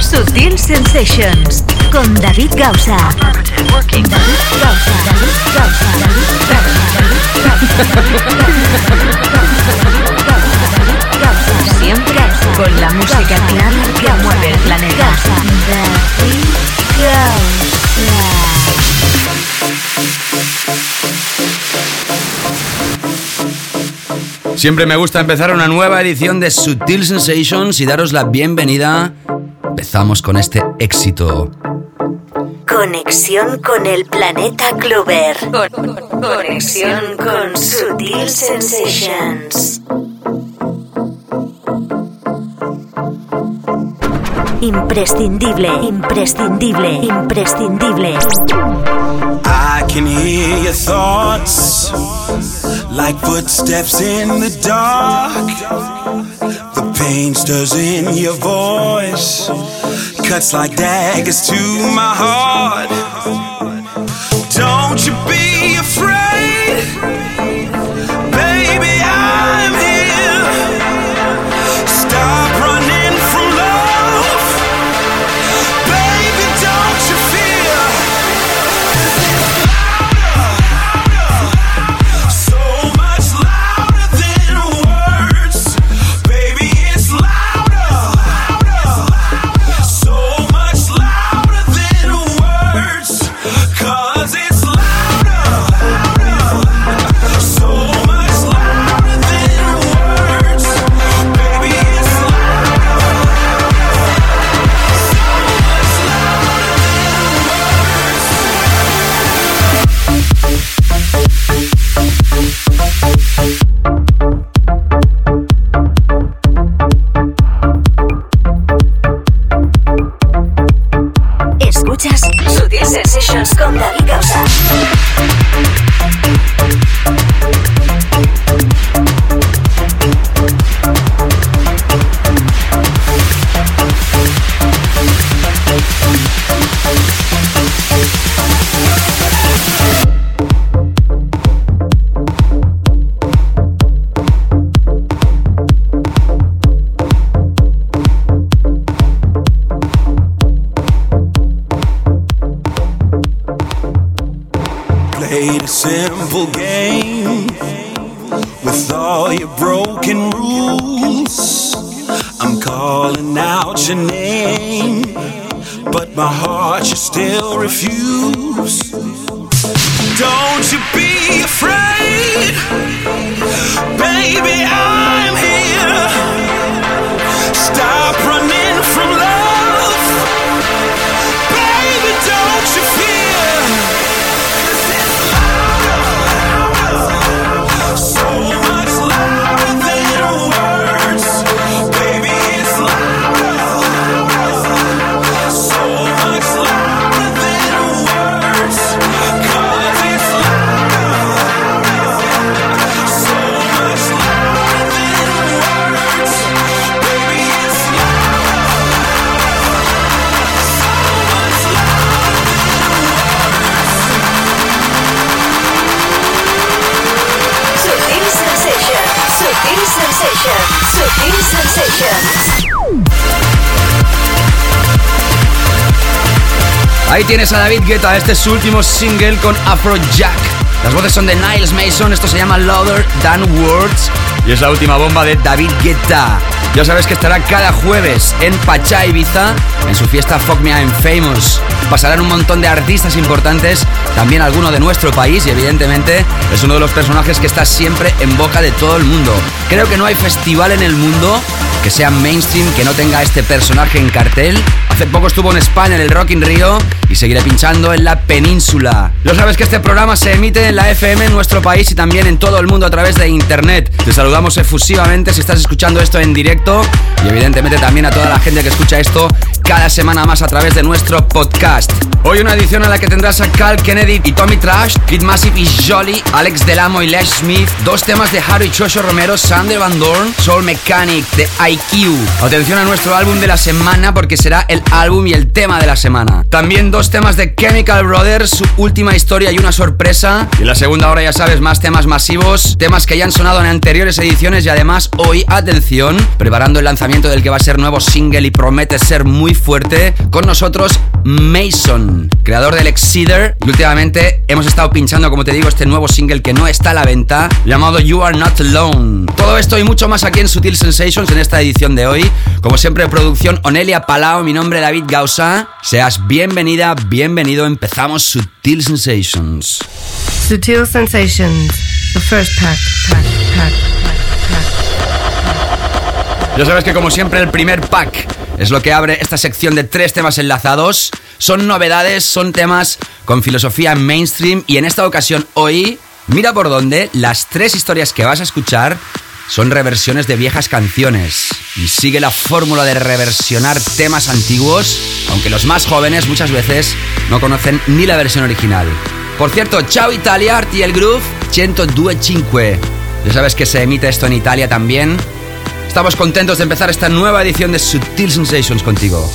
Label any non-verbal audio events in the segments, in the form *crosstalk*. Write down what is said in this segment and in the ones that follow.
Sutil Sensations con David Gausa. David Gausa. David Gausa. Siempre con la música clara que mueve el planeta. David Siempre me gusta empezar una nueva edición de Sutil Sensations y daros la bienvenida. Empezamos con este éxito. Conexión con el planeta Clover. Conexión con Sutil Sensations. Imprescindible, imprescindible, imprescindible. I can hear your thoughts like footsteps in the dark. The pain stirs in your voice, cuts like daggers to my heart. Don't you be afraid, tienes a David Guetta, este es su último single con Afrojack. Las voces son de Niles Mason, esto se llama Louder Than Words y es la última bomba de David Guetta. Ya sabes que estará cada jueves en Pachá Ibiza, en su fiesta Fuck Me I'm Famous. Pasarán un montón de artistas importantes, también alguno de nuestro país y evidentemente es uno de los personajes que está siempre en boca de todo el mundo. Creo que no hay festival en el mundo que sea mainstream, que no tenga este personaje en cartel. Hace poco estuvo en España en el Rock in Rio y seguiré pinchando en la península. Ya sabes que este programa se emite en la FM en nuestro país y también en todo el mundo a través de internet. Te saludamos efusivamente si estás escuchando esto en directo y evidentemente también a toda la gente que escucha esto cada semana más a través de nuestro podcast. Hoy una edición en la que tendrás a Cal Kennedy y Tommy Trash, Kid Massive y Jolly, Alex Delamo y Lesh Smith, dos temas de Harry Chocho Romero, Sander Van Dorn, Soul Mechanic de IQ. Atención a nuestro álbum de la semana porque será el álbum y el tema de la semana. También dos temas de Chemical Brothers, su última historia y una sorpresa. Y en la segunda hora ya sabes, más temas masivos, temas que ya han sonado en anteriores ediciones y además hoy, atención, preparando el lanzamiento del que va a ser nuevo single y promete ser muy fuerte, con nosotros Mason, creador del Exceeder. Y últimamente hemos estado pinchando, como te digo, este nuevo single que no está a la venta, llamado You Are Not Alone. Todo esto y mucho más aquí en Sutil Sensations en esta edición de hoy. Como siempre, producción Onelia Palao, mi nombre David Gausa. Seas bienvenida, bienvenido. Empezamos Sutil Sensations. Sutil Sensations, the first pack, pack, pack, pack. Ya sabes que como siempre el primer pack es lo que abre esta sección de tres temas enlazados. Son novedades, son temas con filosofía mainstream y en esta ocasión hoy, mira por dónde, las tres historias que vas a escuchar son reversiones de viejas canciones. Y sigue la fórmula de reversionar temas antiguos, aunque los más jóvenes muchas veces no conocen ni la versión original. Por cierto, ciao Italia, Arti el Groove, 102.5. Ya sabes que se emite esto en Italia también. Estamos contentos de empezar esta nueva edición de Sutil Sensations contigo.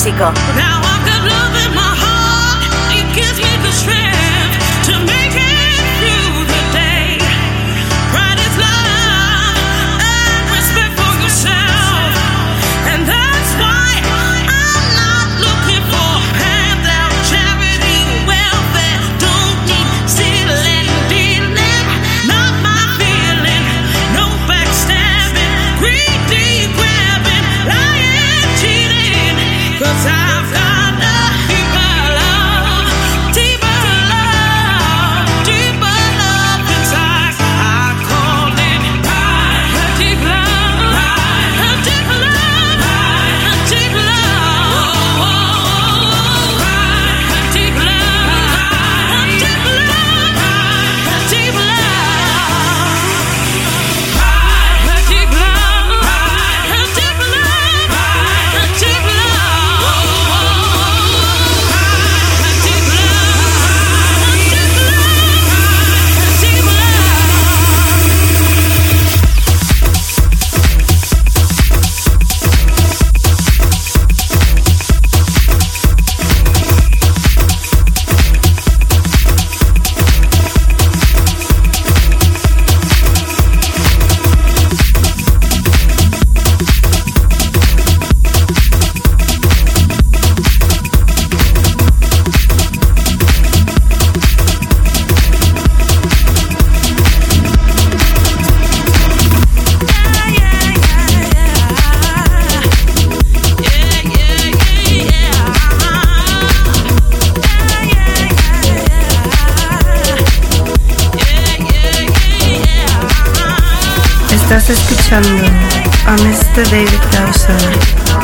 Clásico escuchando a Mr. David Dowser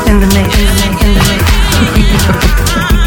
in the mix. In the mix. *laughs*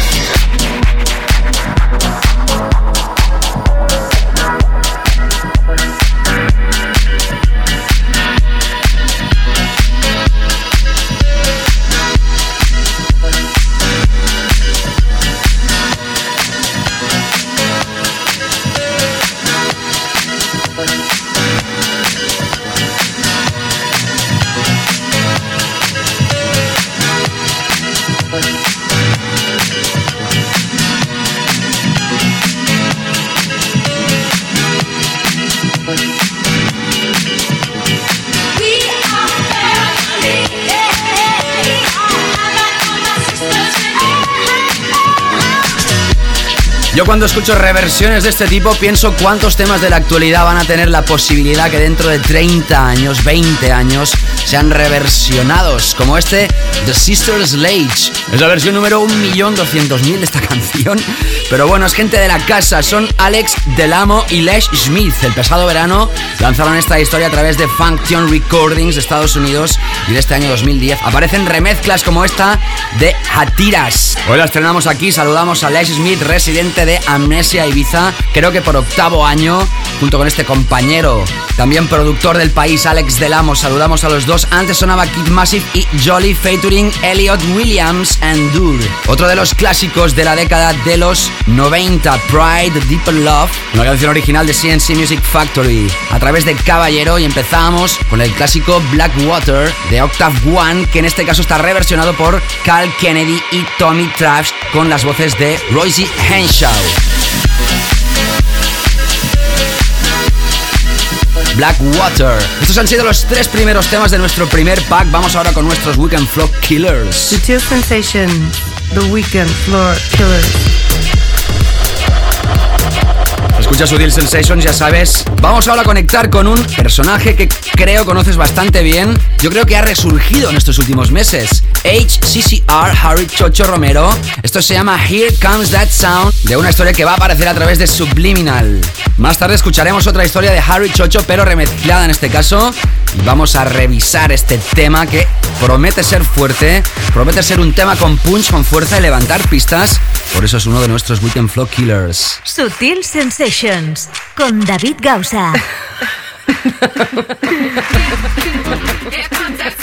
Yo cuando escucho reversiones de este tipo pienso cuántos temas de la actualidad van a tener la posibilidad que dentro de 30 años, 20 años, sean reversionados, como este The Sisters Sledge. Es la versión número 1.200.000 de esta *laughs* canción. Pero bueno, es gente de la casa, son Alex Delamo y Lesh Smith. El pasado verano lanzaron esta historia a través de Function Recordings de Estados Unidos y de este año 2010 aparecen remezclas como esta de Hatiras. Hoy la estrenamos aquí, saludamos a Lesh Smith, residente de Amnesia Ibiza, creo que por octavo año, junto con este compañero, también productor del país, Alex Delamo. Saludamos a los dos. Antes sonaba Kid Massive y Jolly featuring Elliot Williams and Dude. Otro de los clásicos de la década de los 90, Pride, Deeper Love, una canción original de CNC Music Factory, a través de Caballero. Y empezamos con el clásico Blackwater de Octave One, que en este caso está reversionado por Cal Kennedy y Tommy Trash con las voces de Royce Henshaw. Blackwater. Estos han sido los tres primeros temas de nuestro primer pack. Vamos ahora con nuestros Weekend Floor Killers. The Chill Sensation, The Weekend Floor Killers. Escucha Sutil Sensations, ya sabes. Vamos ahora a conectar con un personaje que creo conoces bastante bien. Yo creo que ha resurgido en estos últimos meses. HCCR Harry Chocho Romero. Esto se llama Here Comes That Sound, de una historia que va a aparecer a través de Subliminal. Más tarde escucharemos otra historia de Harry Chocho, pero remezclada en este caso. Y vamos a revisar este tema que promete ser fuerte, promete ser un tema con punch, con fuerza y levantar pistas. Por eso es uno de nuestros Weekend Flow Killers. Sutil Sensations con David Gausa. *laughs* *laughs*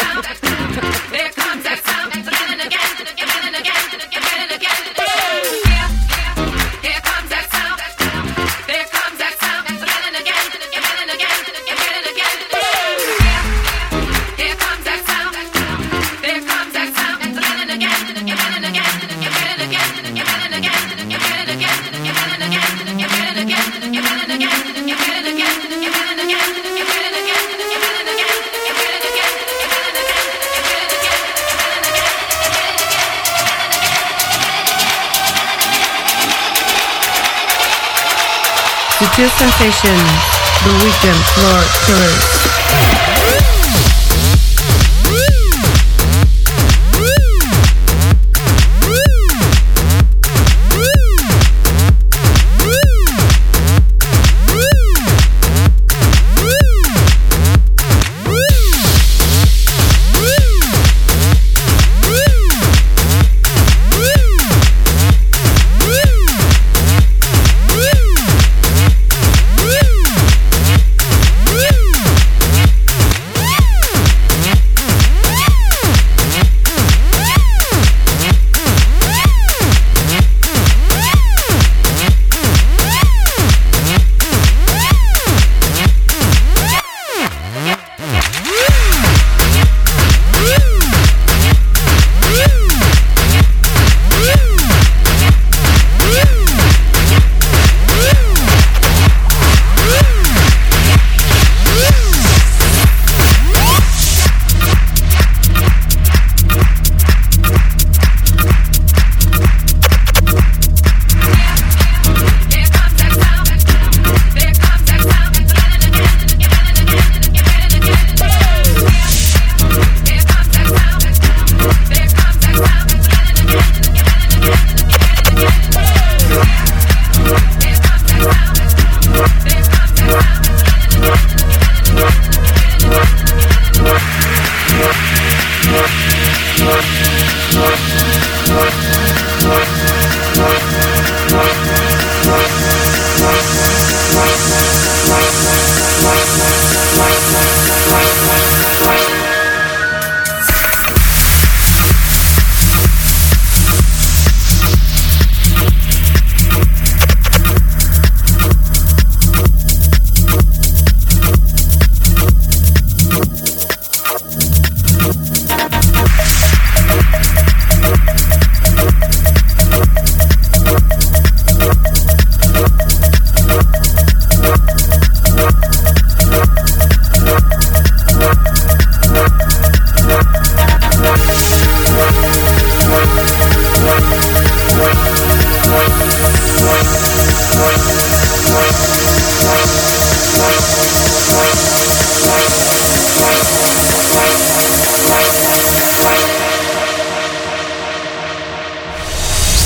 Sutil Sensations, The Weekend Floor Killers.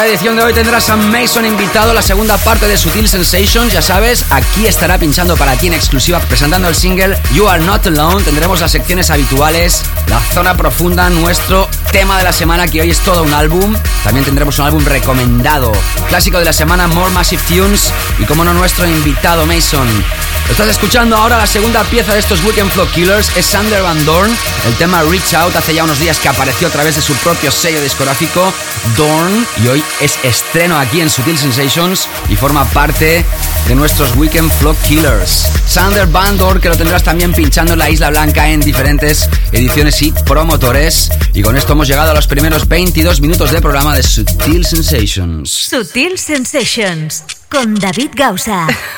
La edición de hoy tendrás a Mason invitado, la segunda parte de Sutil Sensations, ya sabes, aquí estará pinchando para ti en exclusiva, presentando el single You Are Not Alone. Tendremos las secciones habituales, la zona profunda, nuestro tema de la semana, que hoy es todo un álbum. También tendremos un álbum recomendado, clásico de la semana, More Massive Tunes, y como no, nuestro invitado Mason. Estás escuchando ahora la segunda pieza de estos Weekend Flow Killers, es Sander Van Dorn. El tema Reach Out hace ya unos días que apareció a través de su propio sello discográfico, Dorn, y hoy es estreno aquí en Sutil Sensations y forma parte de nuestros Weekend Flow Killers. Sander Van Dorn, que lo tendrás también pinchando en la Isla Blanca en diferentes ediciones y promotores. Y con esto hemos llegado a los primeros 22 minutos de programa de Sutil Sensations. Sutil Sensations con David Gausa. *laughs*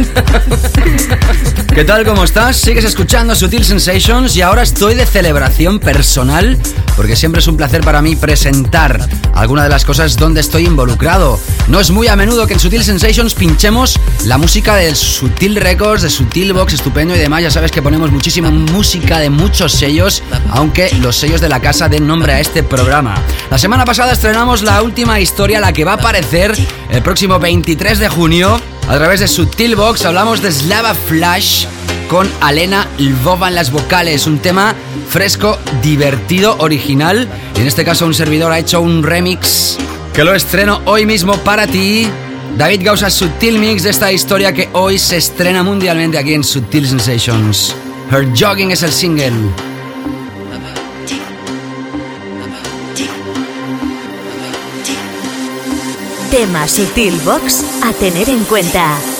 *laughs* ¿Qué tal? ¿Cómo estás? Sigues escuchando Sutil Sensations y ahora estoy de celebración personal porque siempre es un placer para mí presentar alguna de las cosas donde estoy involucrado. No es muy a menudo que en Sutil Sensations pinchemos la música de Sutil Records, de Sutil Box, estupendo y demás. Ya sabes que ponemos muchísima música de muchos sellos, aunque los sellos de la casa den nombre a este programa. La semana pasada estrenamos la última historia, la que va a aparecer el próximo 23 de junio a través de Sutil Box hablamos de Slava Flash con Alena Lvova en las vocales. Un tema fresco, divertido, original. Y en este caso un servidor ha hecho un remix que lo estreno hoy mismo para ti. David Gausa Sutil Mix de esta historia que hoy se estrena mundialmente aquí en Sutil Sensations. Her Jogging es el single. Tema Sutil Box a tener en cuenta.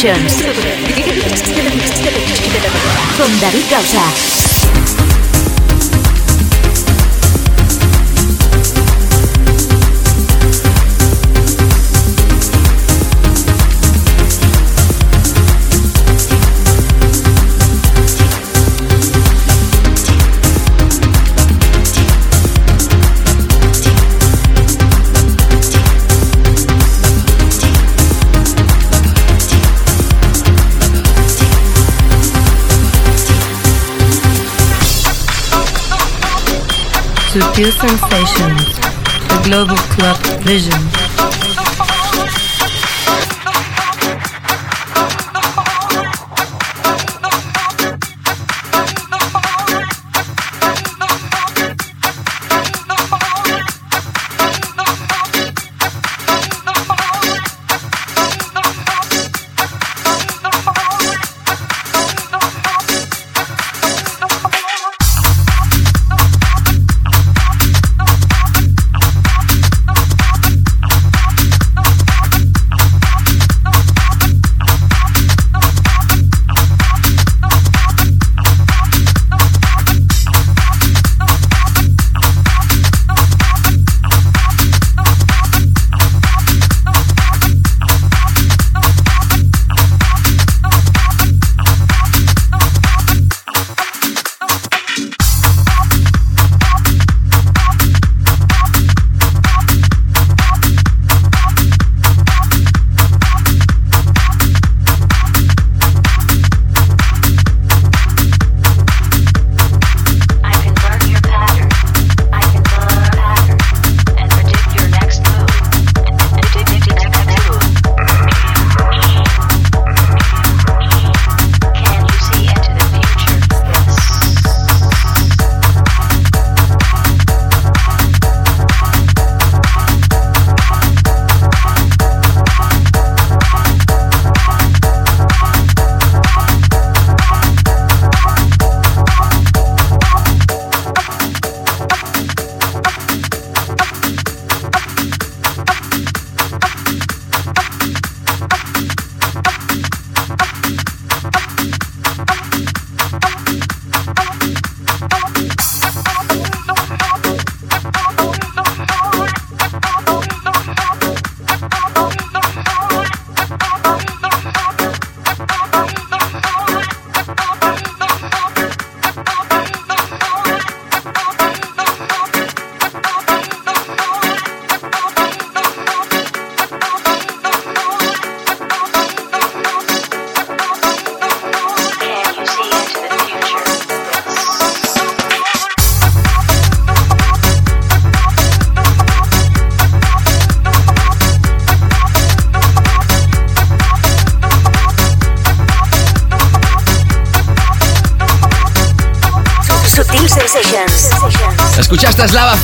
Session. Sutil Sensations, the Global Club Vision.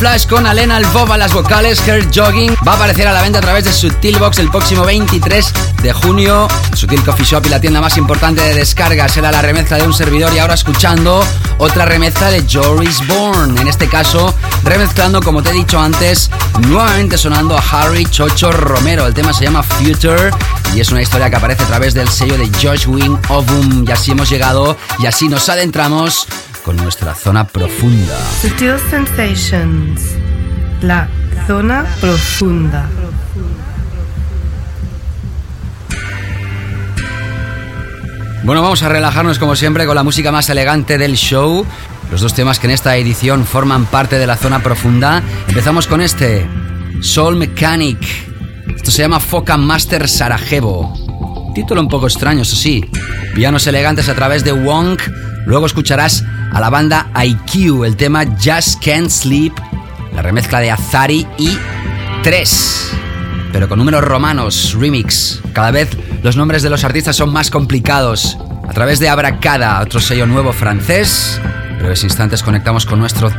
Flash con Alena Albova las vocales, Kurt Jogging. Va a aparecer a la venta a través de Sutilbox el próximo 23 de junio. Sutil Coffee Shop y la tienda más importante de descargas. Era la remezcla de un servidor y ahora escuchando otra remezcla de Joris Bourne. En este caso, remezclando, como te he dicho antes, nuevamente sonando a Harry Chocho Romero. El tema se llama Future y es una historia que aparece a través del sello de Josh Wing Ovum. Y así hemos llegado y así nos adentramos con nuestra zona profunda. Sutil Sensations, la zona profunda. Bueno, vamos a relajarnos como siempre con la música más elegante del show. Los dos temas que en esta edición forman parte de la zona profunda. Empezamos con este, Soul Mechanic. Esto se llama Foca Master Sarajevo. Título un poco extraño, eso sí. Pianos elegantes a través de Wonk. Luego escucharás a la banda IQ, el tema Just Can't Sleep, la remezcla de Azari y 3 pero con números romanos, remix. Cada vez los nombres de los artistas son más complicados. A través de Abracada, otro sello nuevo francés. En breves instantes conectamos con nuestro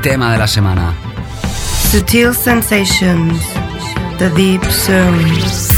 tema de la semana. Sutil Sensations, the Deep Zone.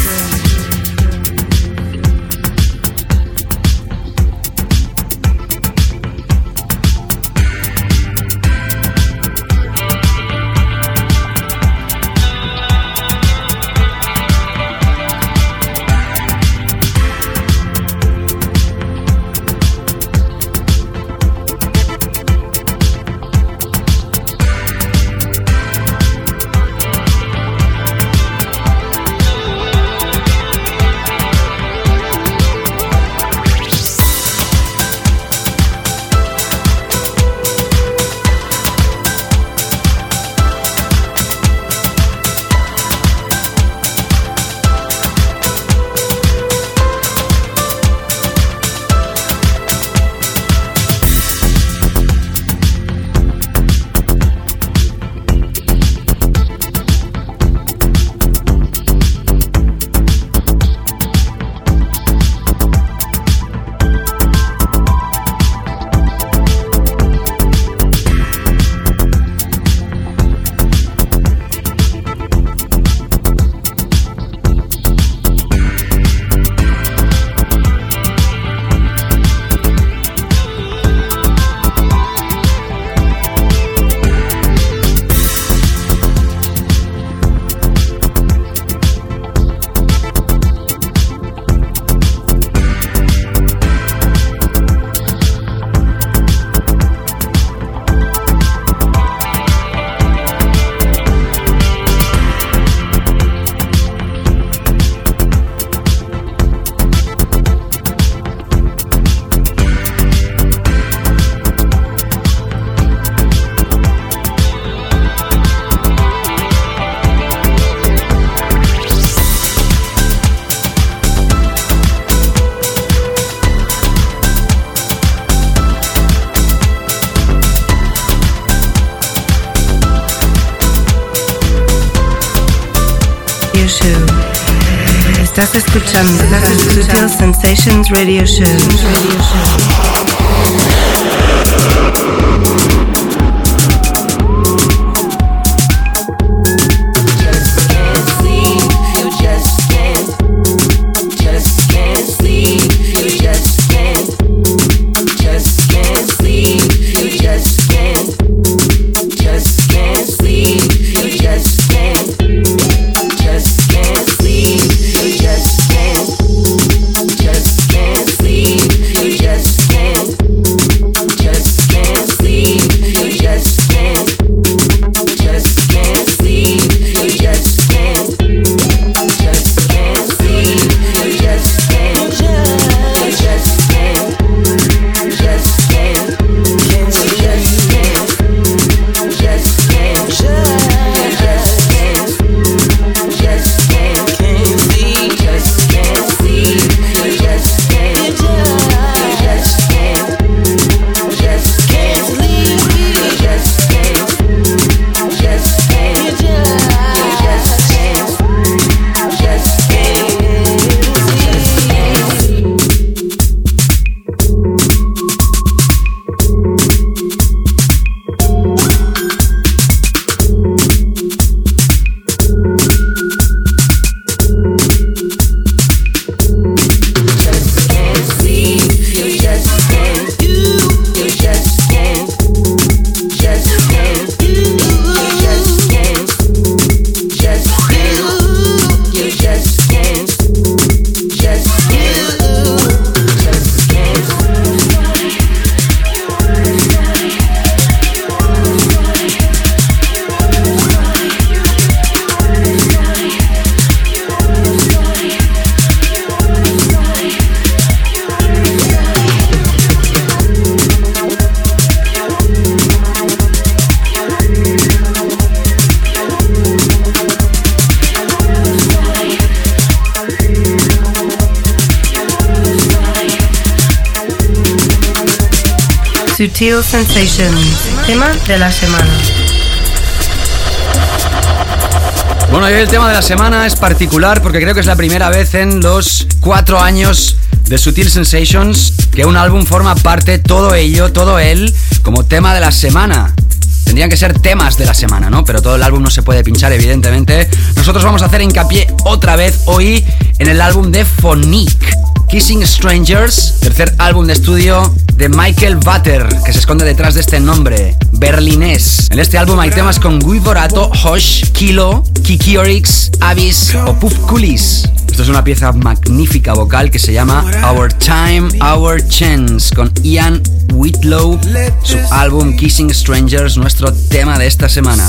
Estás escuchando Sutil Sensations Radio Show. Radio Show. Sutil Sensations, tema de la semana. Bueno, hoy el tema de la semana es particular porque creo que es la primera vez en los cuatro años de Sutil Sensations que un álbum forma parte, todo ello, todo él, como tema de la semana. Tendrían que ser temas de la semana, ¿no? Pero todo el álbum no se puede pinchar, evidentemente. Nosotros vamos a hacer hincapié otra vez hoy en el álbum de Phonique. Kissing Strangers, tercer álbum de estudio de Michael Butter, que se esconde detrás de este nombre, berlinés. En este álbum hay temas con Guy Borato, Hosh, Kilo, Kiki Orix, Abyss o Puff Coolies. Esto es una pieza magnífica vocal que se llama Our Time, Our Chance, con Ian Whitlow, su álbum Kissing Strangers, nuestro tema de esta semana.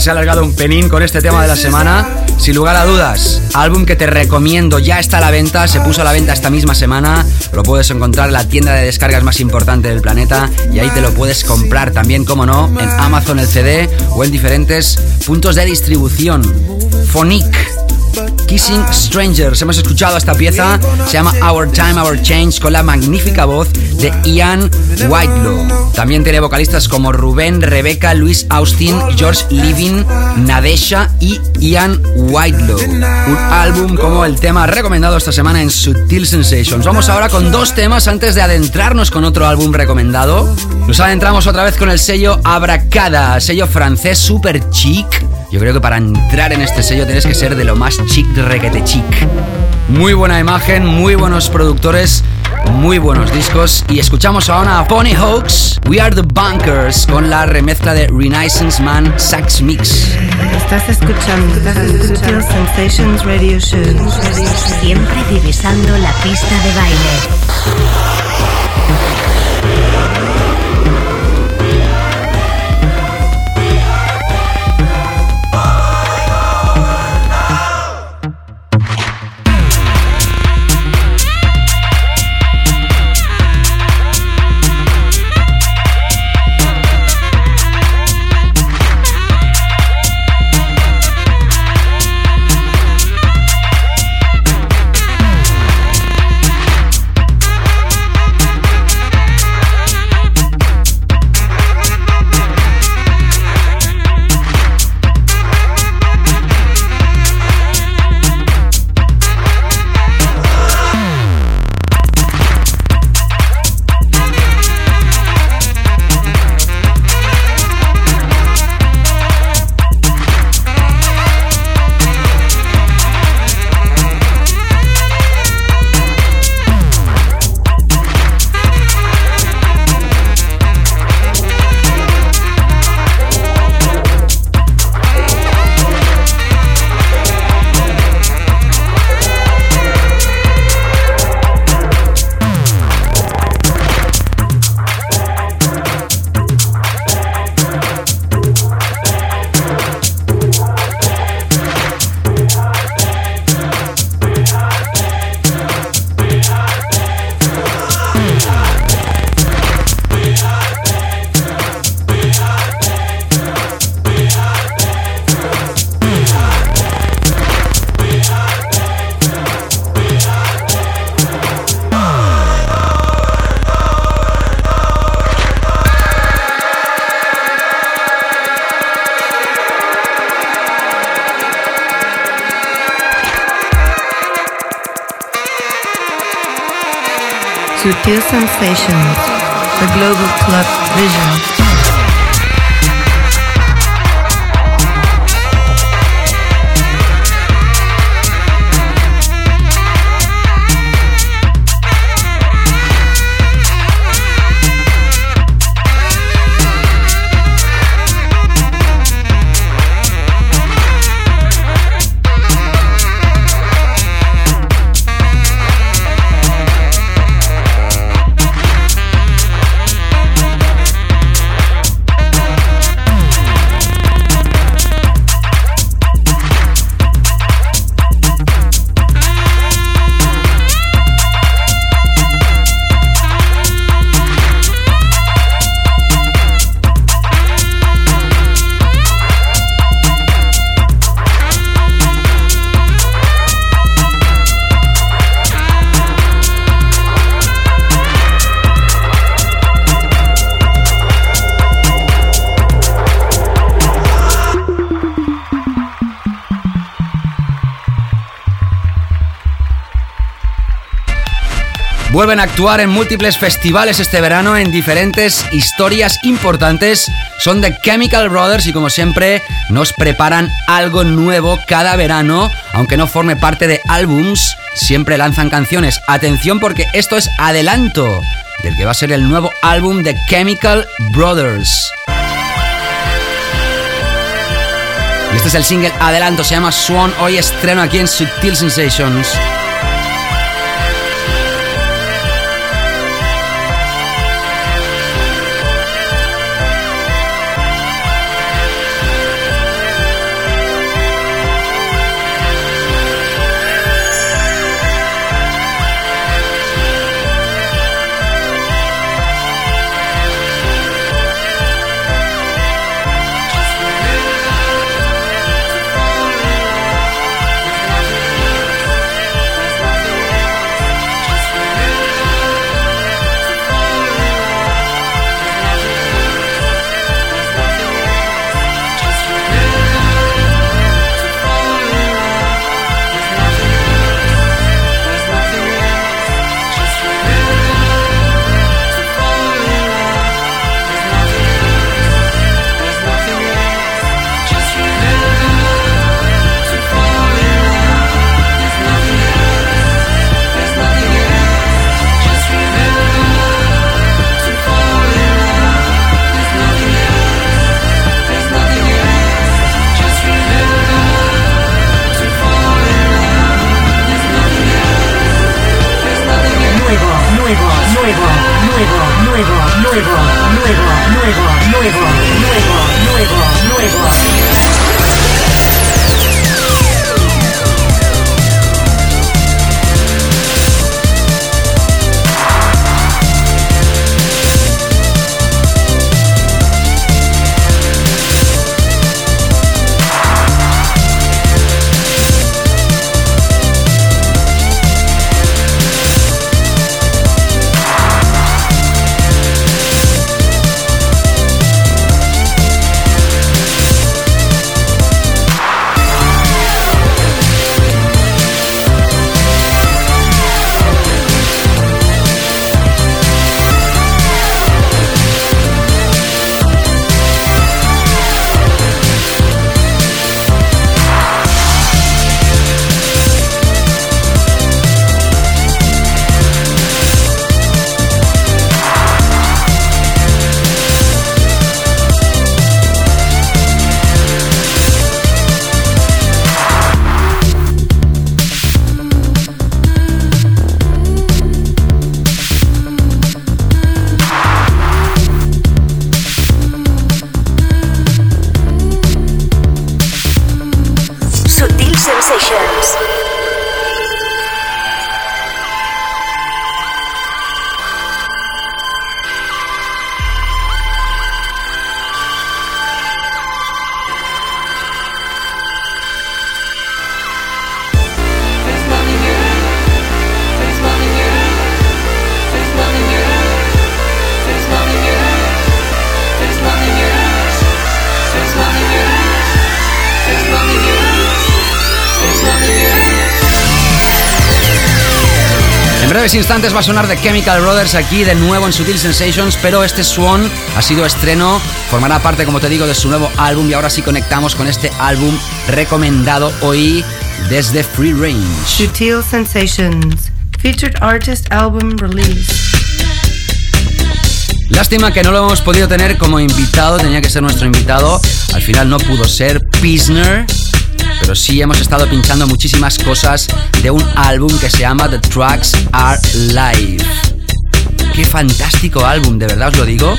Se ha alargado un penín con este tema de la semana. Sin lugar a dudas, álbum que te recomiendo, ya está a la venta, se puso a la venta esta misma semana. Lo puedes encontrar en la tienda de descargas más importante del planeta y ahí te lo puedes comprar también, como no, en Amazon el CD o en diferentes puntos de distribución. Phonic. Kissing Strangers. Hemos escuchado esta pieza, se llama Our Time, Our Change, con la magnífica voz de Ian Whitelaw. También tiene vocalistas como Rubén, Rebecca, Luis Austin, George Living, Nadesha y Ian Whitelaw. Un álbum como el tema recomendado esta semana en Sutil Sensations. Vamos ahora con dos temas antes de adentrarnos con otro álbum recomendado. Nos adentramos otra vez con el sello Abracada, sello francés super chic. Yo creo que para entrar en este sello tienes que ser de lo más chic requete chic. Muy buena imagen, muy buenos productores, muy buenos discos. Y escuchamos ahora a Pony Hawks, We Are the Bunkers, con la remezcla de Renaissance Man Sax Mix. Estás escuchando Sutil Sensations Radio Show. Siempre divisando la pista de baile. Sutil Vuelven a actuar en múltiples festivales este verano en diferentes historias importantes. Son The Chemical Brothers y como siempre nos preparan algo nuevo cada verano, aunque no forme parte de álbums, siempre lanzan canciones. Atención porque esto es adelanto del que va a ser el nuevo álbum de Chemical Brothers. Y este es el single adelanto, se llama Swan, hoy estreno aquí en Subtil Sensations. Breves instantes va a sonar The Chemical Brothers aquí de nuevo en Sutil Sensations, pero este Swan ha sido estreno, formará parte, como te digo, de su nuevo álbum y ahora sí conectamos con este álbum recomendado hoy desde Free Range. Sutil Sensations. Featured artist album release. Lástima que no lo hemos podido tener como invitado, tenía que ser nuestro invitado, al final no pudo ser Pisner, sí hemos estado pinchando muchísimas cosas de un álbum que se llama The Tracks Are Live. Qué fantástico álbum, de verdad os lo digo.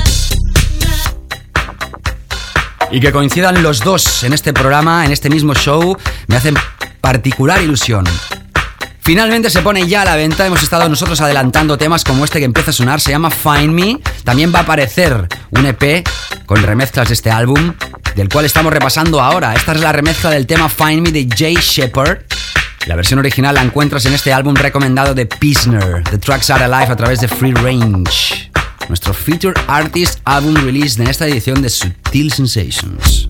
Y que coincidan los dos en este programa, en este mismo show, me hacen particular ilusión. Finalmente se pone ya a la venta. Hemos estado nosotros adelantando temas como este que empieza a sonar. Se llama Find Me. También va a aparecer un EP con remezclas de este álbum, del cual estamos repasando ahora. Esta es la remezcla del tema Find Me de Jay Shepard. La versión original la encuentras en este álbum recomendado de Pisner, The Tracks Are Alive a través de Free Range. Nuestro Feature Artist Album Release en esta edición de Sutil Sensations.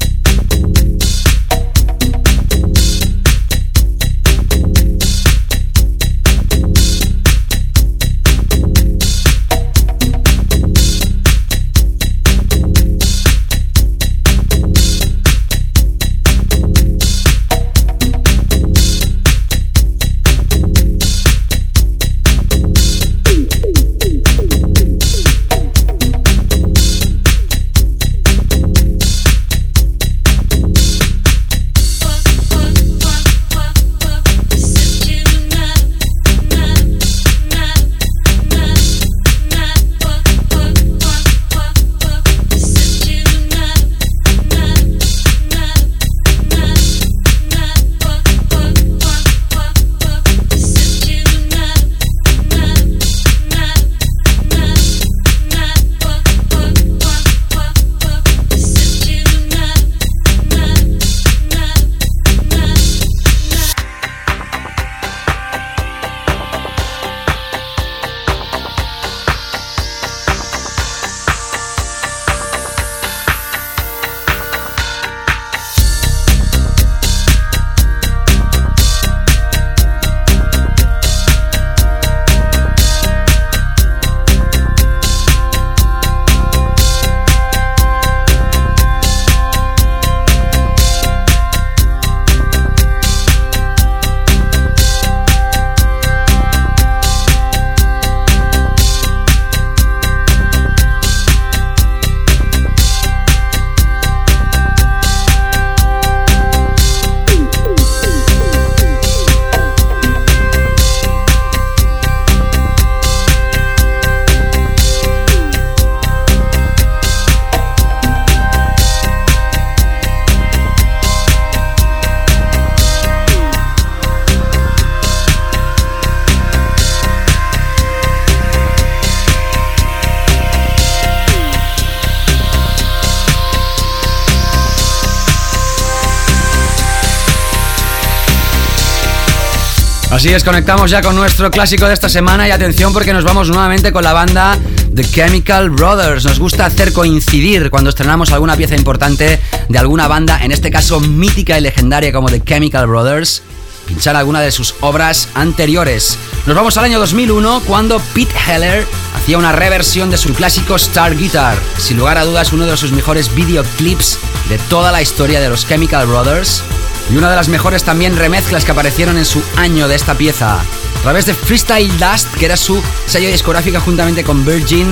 Así es, conectamos ya con nuestro clásico de esta semana y atención porque nos vamos nuevamente con la banda The Chemical Brothers. Nos gusta hacer coincidir cuando estrenamos alguna pieza importante de alguna banda, en este caso mítica y legendaria como The Chemical Brothers, pinchar alguna de sus obras anteriores. Nos vamos al año 2001 cuando Pete Heller hacía una reversión de su clásico Star Guitar, sin lugar a dudas uno de sus mejores videoclips de toda la historia de los Chemical Brothers y una de las mejores también remezclas que aparecieron en su año de esta pieza. A través de Freestyle Dust, que era su sello discográfica juntamente con Virgin,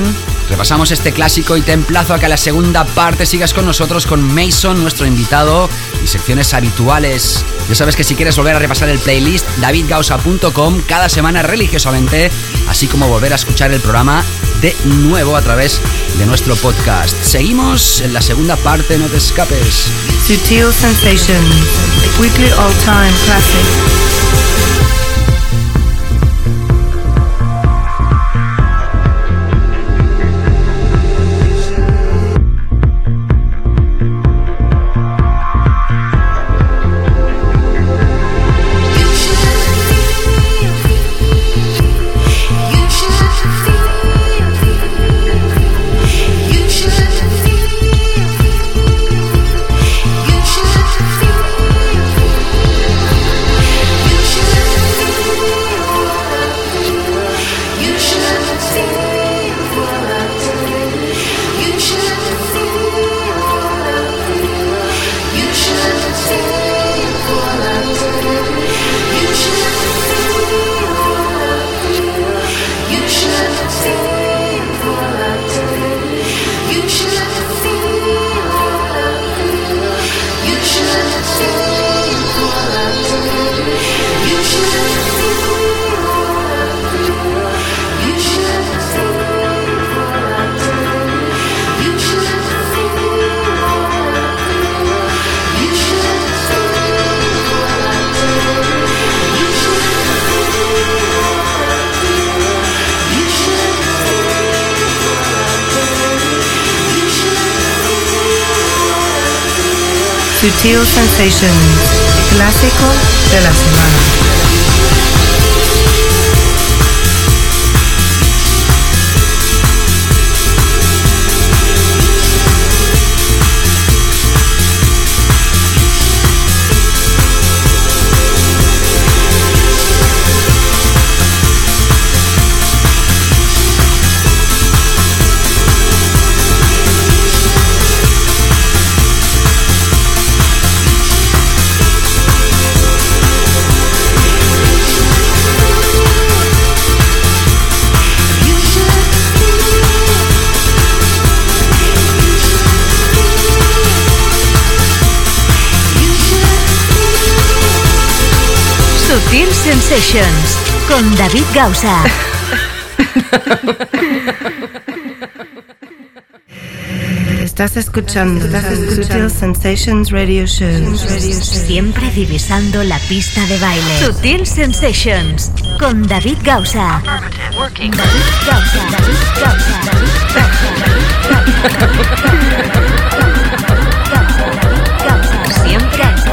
repasamos este clásico y te emplazo a que a la segunda parte sigas con nosotros con Mason, nuestro invitado, y secciones habituales. Ya sabes que si quieres volver a repasar el playlist, davidgausa.com cada semana religiosamente, así como volver a escuchar el programa de nuevo a través de nuestro podcast. Seguimos en la segunda parte, no te escapes. Sutil Sensations, clásico de la semana. Sensations con David Gausa. Estás escuchando Sutil Sensations Radio Show. Siempre divisando la pista de baile. Sutil Sensations con David Gausa. David Gausa. David Gausa. David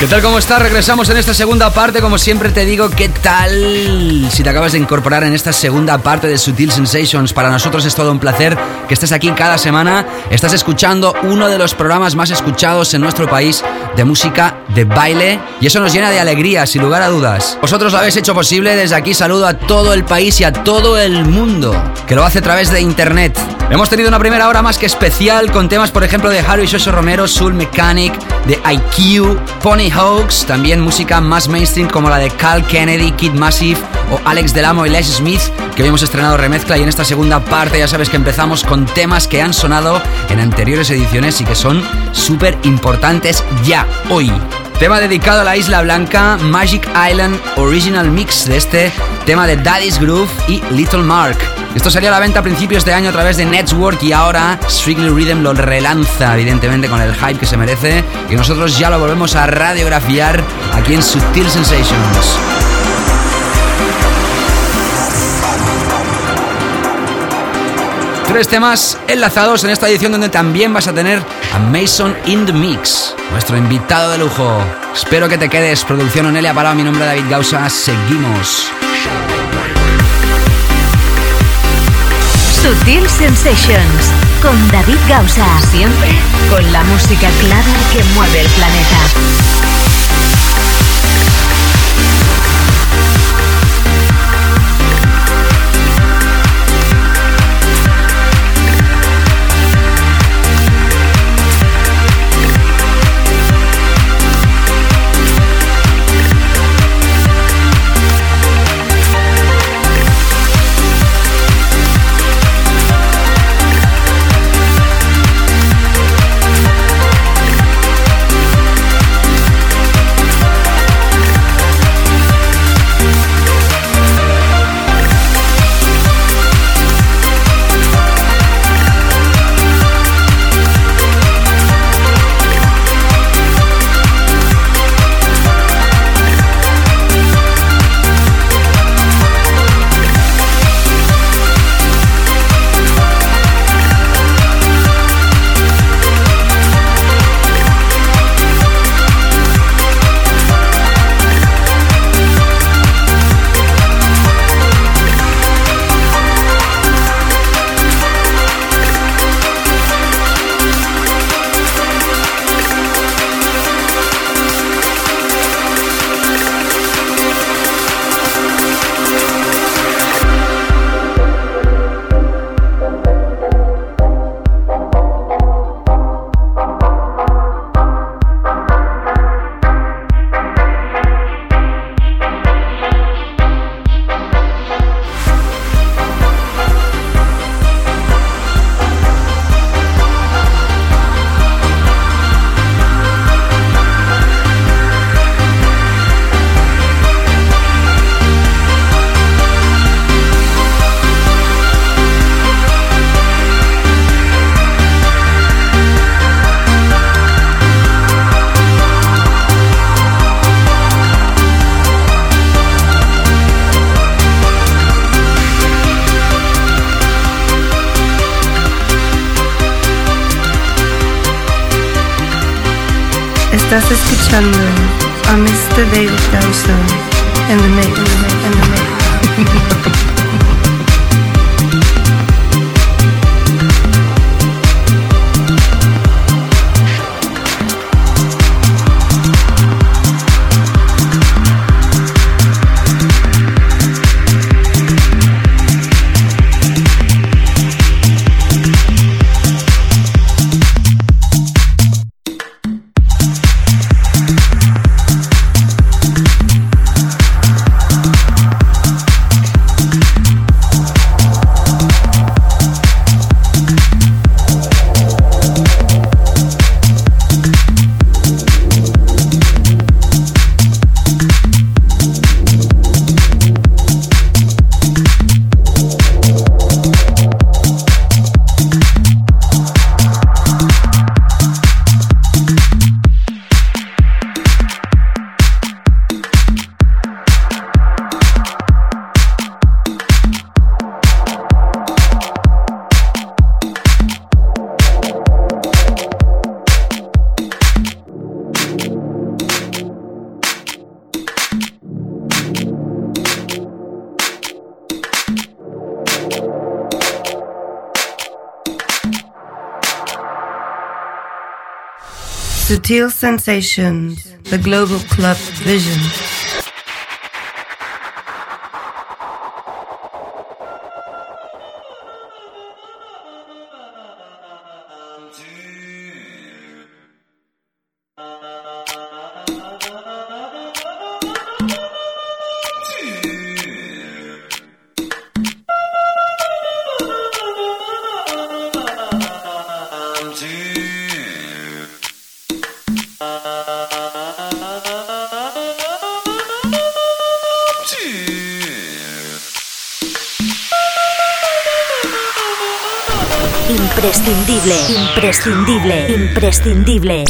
¿Qué tal? ¿Cómo estás? Regresamos en esta segunda parte. Como siempre te digo, ¿qué tal? Si te acabas de incorporar en esta segunda parte de Sutil Sensations, para nosotros es todo un placer que estés aquí cada semana. Estás escuchando uno de los programas más escuchados en nuestro país de música de baile y eso nos llena de alegría, sin lugar a dudas. Vosotros lo habéis hecho posible. Desde aquí saludo a todo el país y a todo el mundo que lo hace a través de internet. Hemos tenido una primera hora más que especial con temas, por ejemplo, de Harry Soso Romero, Soul Mechanic, de IQ, Pony Hawks, también música más mainstream como la de Cal Kennedy, Kid Massive o Alex Delamo y Les Smith, que hoy hemos estrenado remezcla y en esta segunda parte ya sabes que empezamos con temas que han sonado en anteriores ediciones y que son súper importantes ya hoy. Tema dedicado a la Isla Blanca, Magic Island Original Mix de este tema de Daddy's Groove y Little Mark. Esto salió a la venta a principios de año a través de Network y ahora Strictly Rhythm lo relanza, evidentemente con el hype que se merece y nosotros ya lo volvemos a radiografiar aquí en Sutil Sensations. Tres temas enlazados en esta edición donde también vas a tener a Mason in the Mix, nuestro invitado de lujo. Espero que te quedes. Producción Onelia Parado, mi nombre es David Gausa. Seguimos. Sutil Sensations con David Gausa. Siempre con la música clara que mueve el planeta. Sutil Sensations, the Global Club Vision. Imprescindible, imprescindible.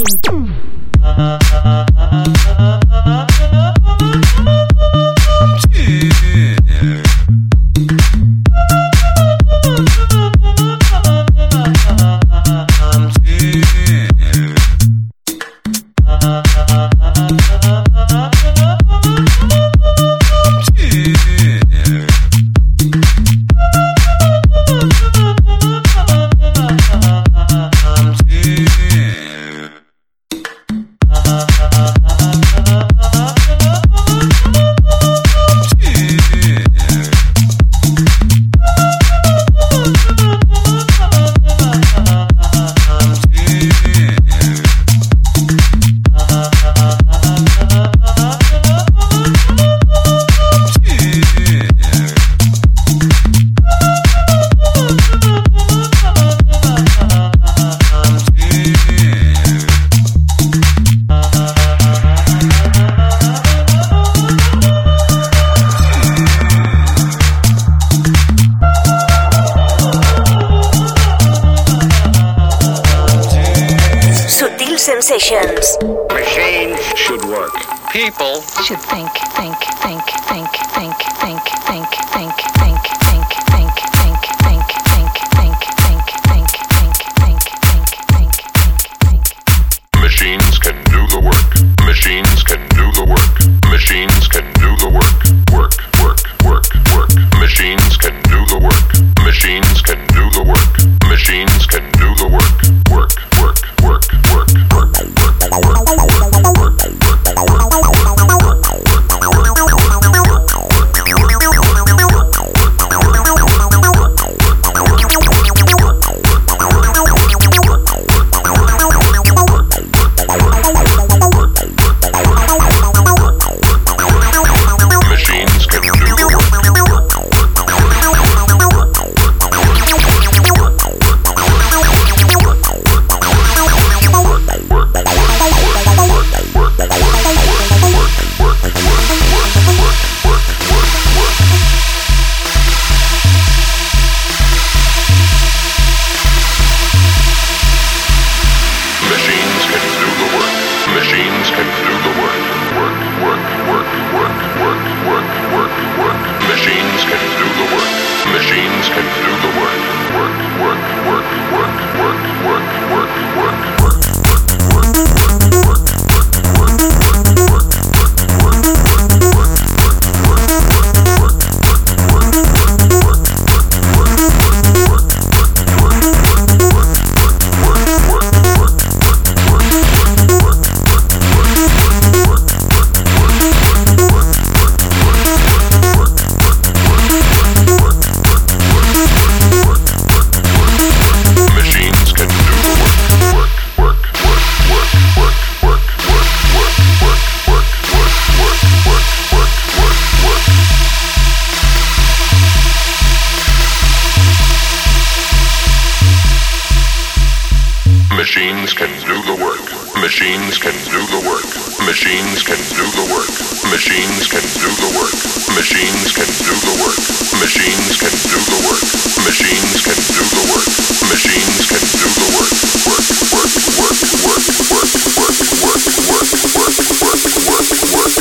Machines can do the work. Machines can do the work. Machines can do the work. Machines can do the work. Machines can do the work. Machines can do the work. Machines can do the work. Machines can do the work. Work, work, work, work, work, work, work, work, work, work, work, work,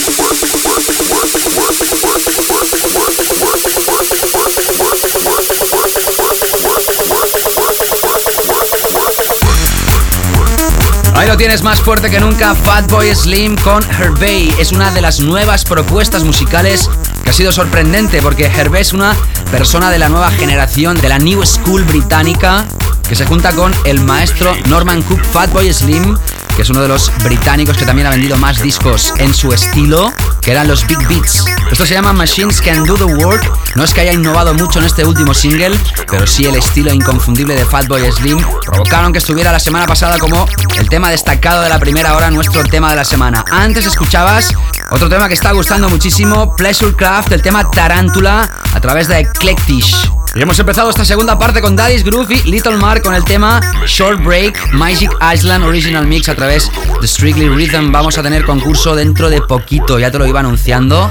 Ahí lo tienes más fuerte que nunca, Fatboy Slim con Hervey. Es una de las nuevas propuestas musicales que ha sido sorprendente porque Hervey es una persona de la nueva generación, de la New School británica, que se junta con el maestro Norman Cook Fatboy Slim, que es uno de los británicos que también ha vendido más discos en su estilo, que eran los Big Beats. Esto se llama Machines Can Do the Work. No es que haya innovado mucho en este último single, pero sí el estilo inconfundible de Fatboy Slim provocaron que estuviera la semana pasada como el tema destacado de la primera hora, nuestro tema de la semana. Antes escuchabas otro tema que está gustando muchísimo, Pleasure Craft, el tema Tarántula, a través de Eclectish. Y hemos empezado esta segunda parte con Daddy's Groove y Little Mark con el tema Short Break, Magic Island Original Mix a través de Strictly Rhythm. Vamos a tener concurso dentro de poquito, ya te lo iba anunciando.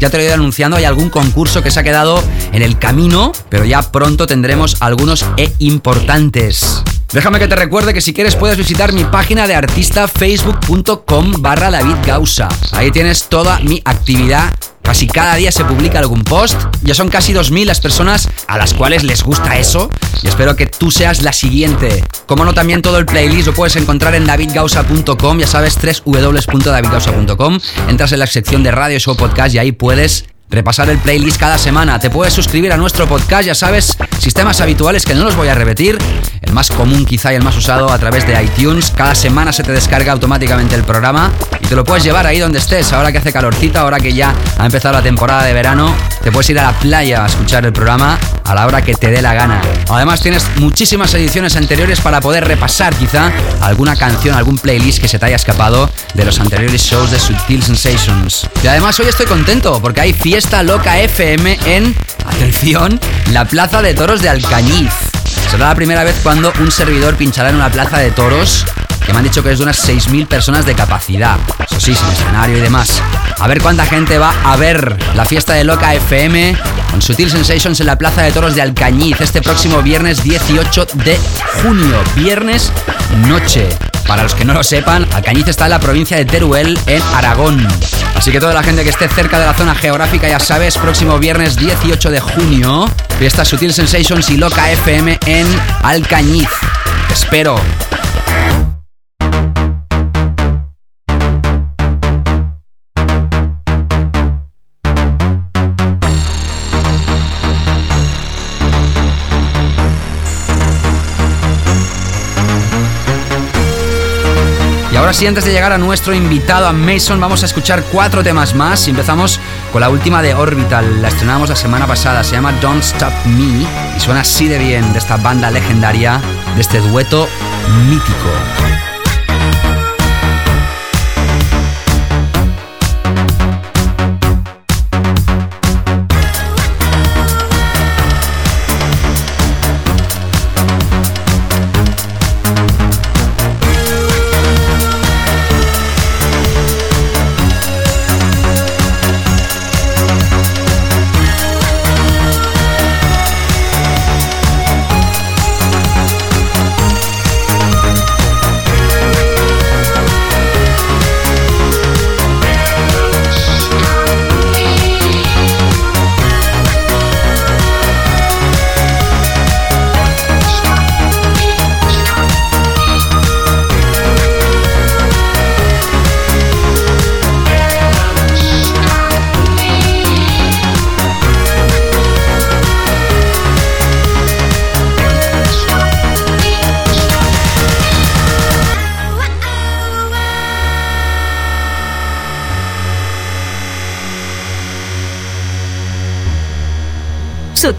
Ya te lo he ido anunciando, hay algún concurso que se ha quedado en el camino, pero ya pronto tendremos algunos e importantes. Déjame que te recuerde que si quieres puedes visitar mi página de artista facebook.com barra David Gausa. Ahí tienes toda mi actividad. Casi cada día se publica algún post. Ya son casi 2.000 las personas a las cuales les gusta eso. Y espero que tú seas la siguiente. Como no, también todo el playlist lo puedes encontrar en davidgausa.com. Ya sabes, www.davidgausa.com. Entras en la sección de radio show podcast y ahí puedes repasar el playlist cada semana. Te puedes suscribir a nuestro podcast, ya sabes, sistemas habituales que no los voy a repetir. El más común quizá y el más usado a través de iTunes. Cada semana se te descarga automáticamente el programa y te lo puedes llevar ahí donde estés. Ahora que hace calorcito, ahora que ya ha empezado la temporada de verano, te puedes ir a la playa a escuchar el programa a la hora que te dé la gana. Además tienes muchísimas ediciones anteriores para poder repasar quizá alguna canción, algún playlist que se te haya escapado de los anteriores shows de Subtil Sensations. Y además hoy estoy contento porque hay fiesta loca FM en, atención, la Plaza de Toros de Alcañiz. Será la primera vez cuando un servidor pinchará en una plaza de toros que me han dicho que es de unas 6.000 personas de capacidad. Eso sí, sin escenario y demás. A ver cuánta gente va a ver la fiesta de Loca FM con Sutil Sensations en la Plaza de Toros de Alcañiz este próximo viernes 18 de junio. Viernes noche. Para los que no lo sepan, Alcañiz está en la provincia de Teruel, en Aragón. Así que toda la gente que esté cerca de la zona geográfica, ya sabes, próximo viernes 18 de junio, fiesta Sutil Sensations y Loca FM en Alcañiz. Te espero. Y ahora sí, antes de llegar a nuestro invitado, a Mason, vamos a escuchar cuatro temas más. Empezamos con la última de Orbital. La estrenamos la semana pasada. Se llama Don't Stop Me. Y suena así de bien de esta banda legendaria, de este dueto mítico.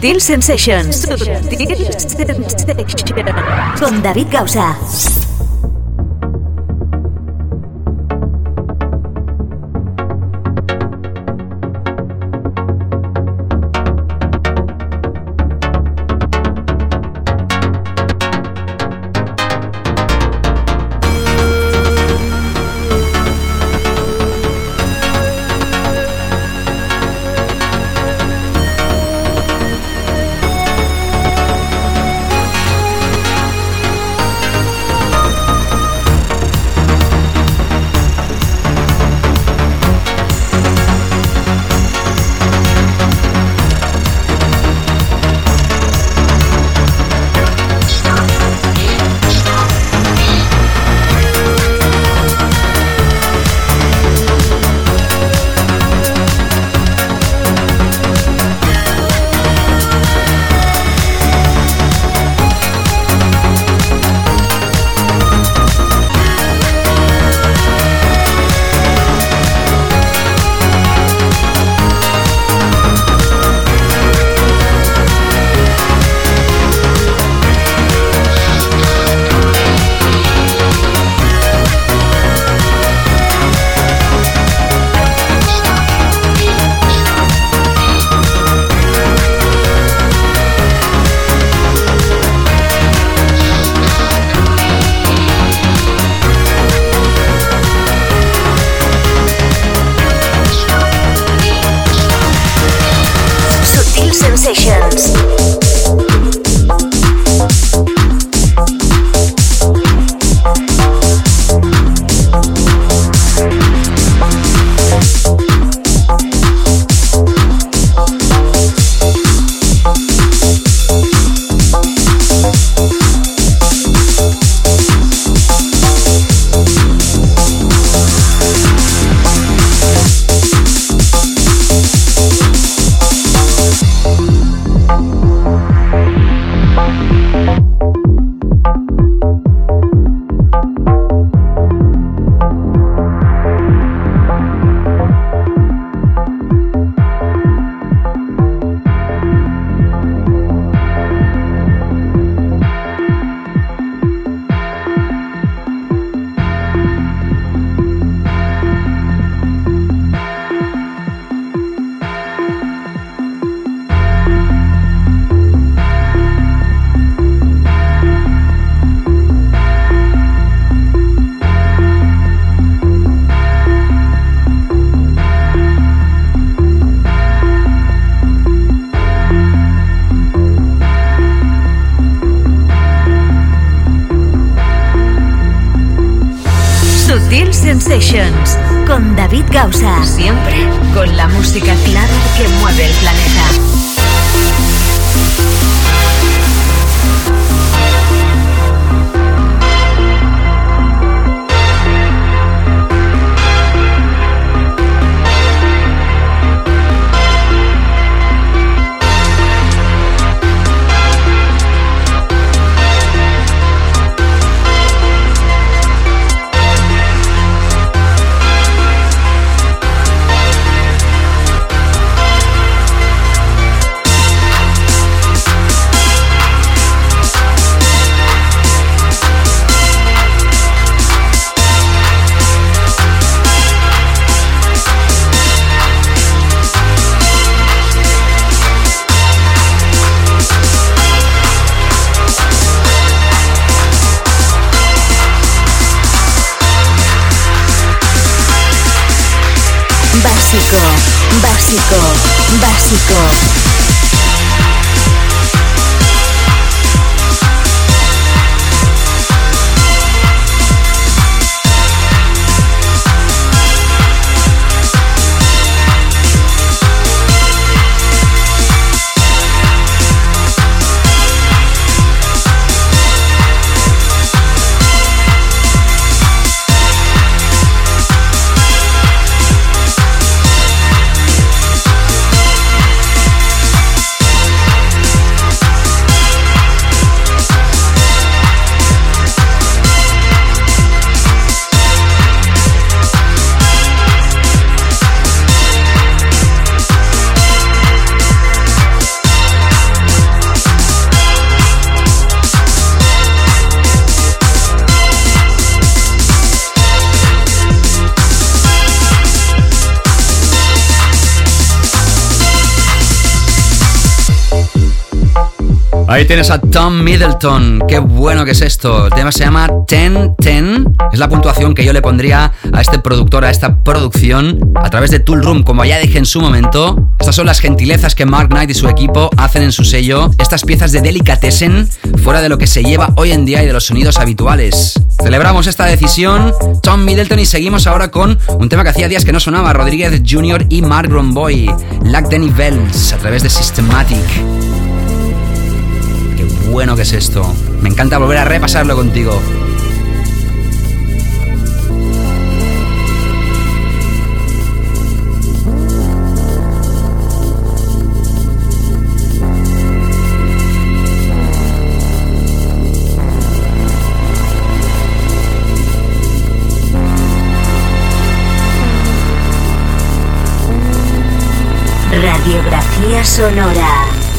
Sutil Sensations. Sensations. Con David Gausa. Ahí tienes a Tom Middleton. Qué bueno que es esto. El tema se llama 1010. Es la puntuación que yo le pondría a este productor, a esta producción, a través de Tool Room, como ya dije en su momento. Estas son las gentilezas que Mark Knight y su equipo hacen en su sello. Estas piezas de delicatessen, fuera de lo que se lleva hoy en día y de los sonidos habituales. Celebramos esta decisión, Tom Middleton, y seguimos ahora con un tema que hacía días que no sonaba, Rodríguez Jr. y Mark Romboy, Lack Denny Bells, a través de Systematic bueno que es esto. Me encanta volver a repasarlo contigo. Radiografía sonora.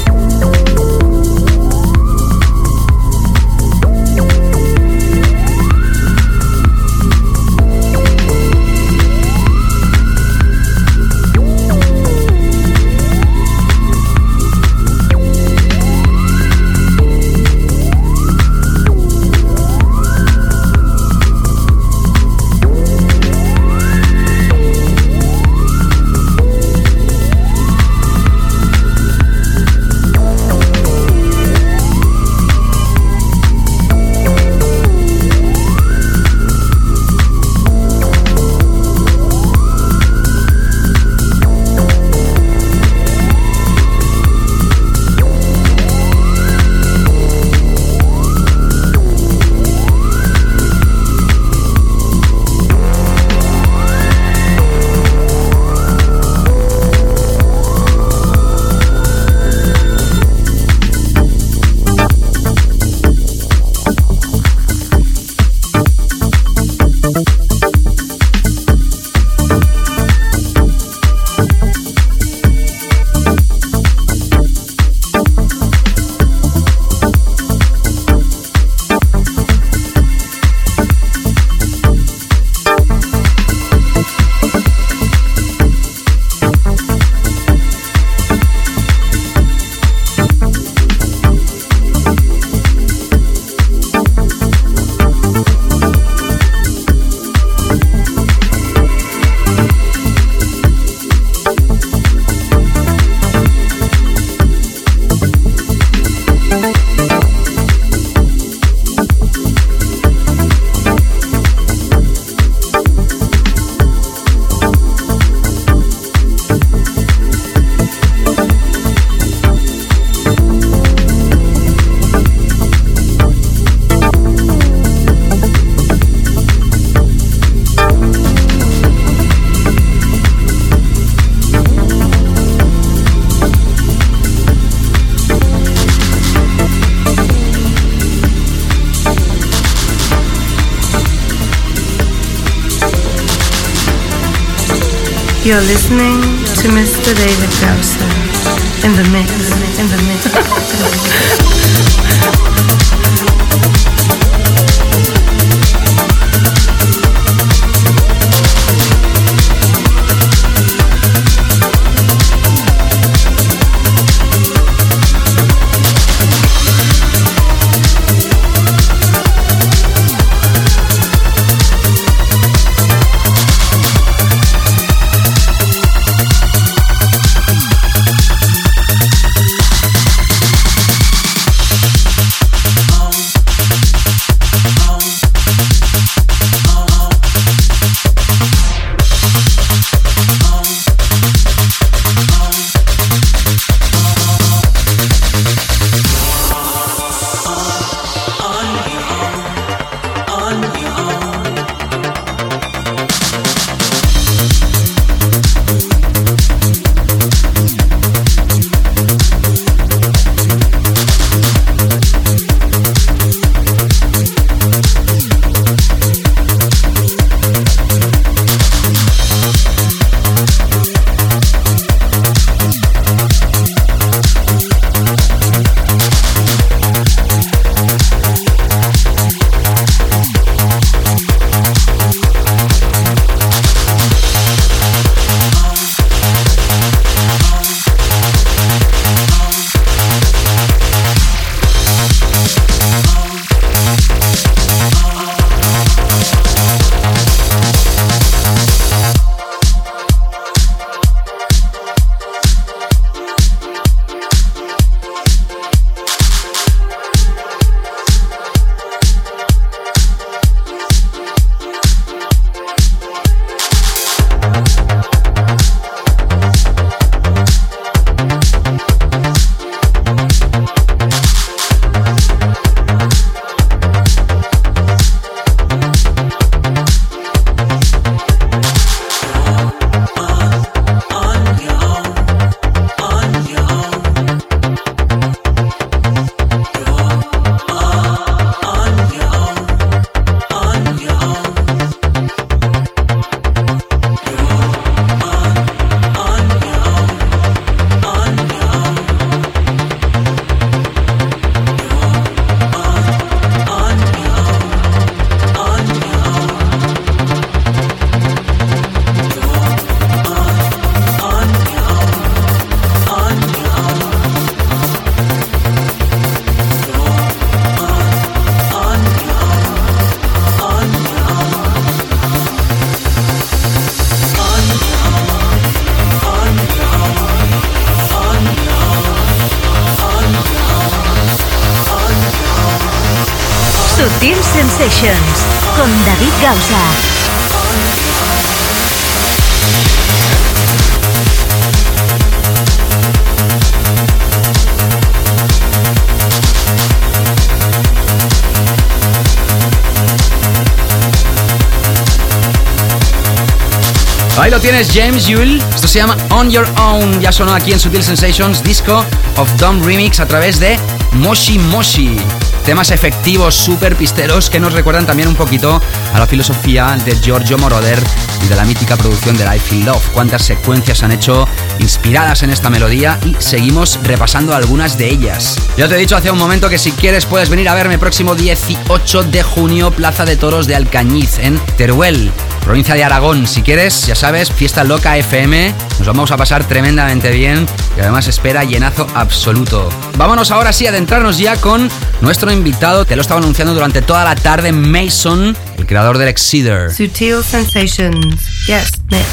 You're listening to Mr. David Gausser in the mix, in the mix. *laughs* Sutil Sensations con David Gausa. Ahí lo tienes, James Yule. Esto se llama On Your Own. Ya sonó aquí en Sutil Sensations, disco of Dom Remix a través de Moshi Moshi. Temas efectivos, súper pisteros, que nos recuerdan también un poquito a la filosofía de Giorgio Moroder y de la mítica producción de Life in Love. Cuántas secuencias han hecho inspiradas en esta melodía y seguimos repasando algunas de ellas. Ya te he dicho hace un momento que si quieres puedes venir a verme próximo 18 de junio, Plaza de Toros de Alcañiz, en Teruel provincia de Aragón. Si quieres, ya sabes, fiesta loca FM. Nos vamos a pasar tremendamente bien y además espera llenazo absoluto. Vámonos ahora sí a adentrarnos ya con nuestro invitado. Te lo estaba anunciando durante toda la tarde, Mason, el creador del Exceeder. Sutil Sensations. Yes, mix.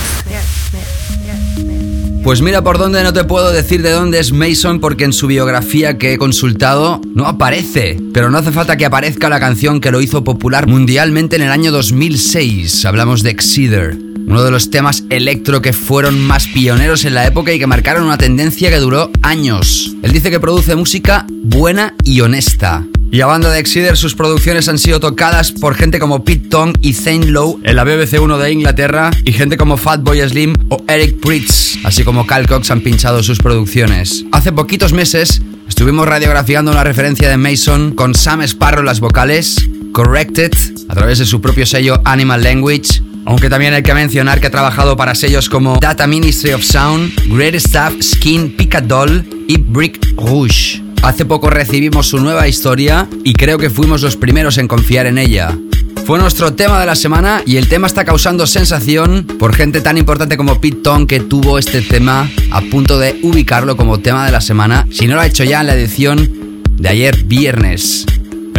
Pues mira por dónde no te puedo decir de dónde es Mason porque en su biografía que he consultado no aparece. Pero no hace falta que aparezca la canción que lo hizo popular mundialmente en el año 2006. Hablamos de Exceeder. Uno de los temas electro que fueron más pioneros en la época y que marcaron una tendencia que duró años. Él dice que produce música buena y honesta. Y a banda de Exceeder, sus producciones han sido tocadas por gente como Pete Tong y Zane Lowe en la BBC 1 de Inglaterra y gente como Fatboy Slim o Eric Pritz, así como Cal Cox han pinchado sus producciones. Hace poquitos meses estuvimos radiografiando una referencia de Mason con Sam Sparrow en las vocales, Corrected, a través de su propio sello Animal Language, Aunque también hay que mencionar que ha trabajado para sellos como Data Ministry of Sound, Great Stuff, Skin, Picadol y Brick Rouge. Hace poco recibimos su nueva historia y creo que fuimos los primeros en confiar en ella. Fue nuestro tema de la semana y el tema está causando sensación por gente tan importante como Pete Tong que tuvo este tema a punto de ubicarlo como tema de la semana, si no lo ha hecho ya en la edición de ayer viernes.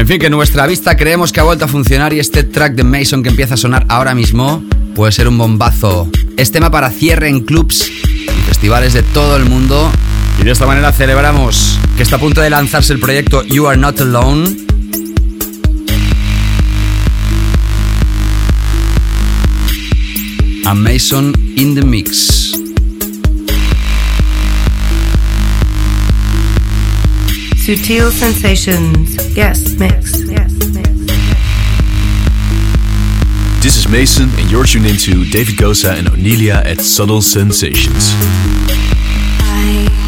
En fin, que nuestra vista creemos que ha vuelto a funcionar y este track de Mason que empieza a sonar ahora mismo puede ser un bombazo. Es tema para cierre en clubs y festivales de todo el mundo y de esta manera celebramos que está a punto de lanzarse el proyecto You Are Not Alone a Mason in the Mix. Sutil sensations. Yes, mix. Yes, mix. This is Mason, and you're tuned into David Gosa and Onelia at Subtle Sensations. I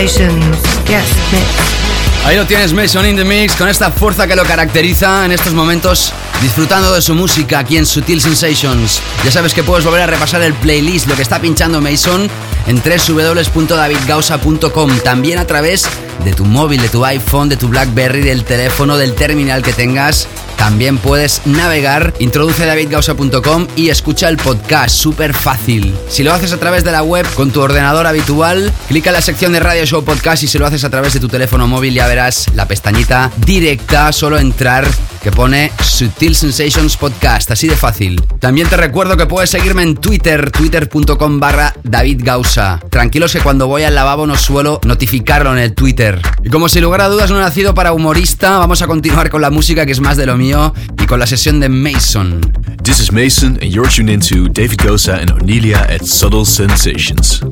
Yes. Ahí lo tienes, Mason in the Mix, con esta fuerza que lo caracteriza en estos momentos, disfrutando de su música aquí en Sutil Sensations. Ya sabes que puedes volver a repasar el playlist, lo que está pinchando Mason, en www.davidgausa.com, también a través de tu móvil, de tu iPhone, de tu Blackberry, del teléfono, del terminal que tengas. También puedes navegar, introduce davidgausa.com y escucha el podcast, súper fácil. Si lo haces a través de la web con tu ordenador habitual, clica en la sección de Radio Show Podcast y si lo haces a través de tu teléfono móvil ya verás la pestañita directa, solo entrar que pone Sutil Sensations Podcast, así de fácil. También te recuerdo que puedes seguirme en Twitter, twitter.com barra David Gausa. Tranquilos que cuando voy al lavabo no suelo notificarlo en el Twitter. Y como sin lugar a dudas no he nacido para humorista, vamos a continuar con la música que es más de lo mío y con la sesión de Mason. This is Mason, and you're tuned into David Gosa and Onilia at Subtle Sensations.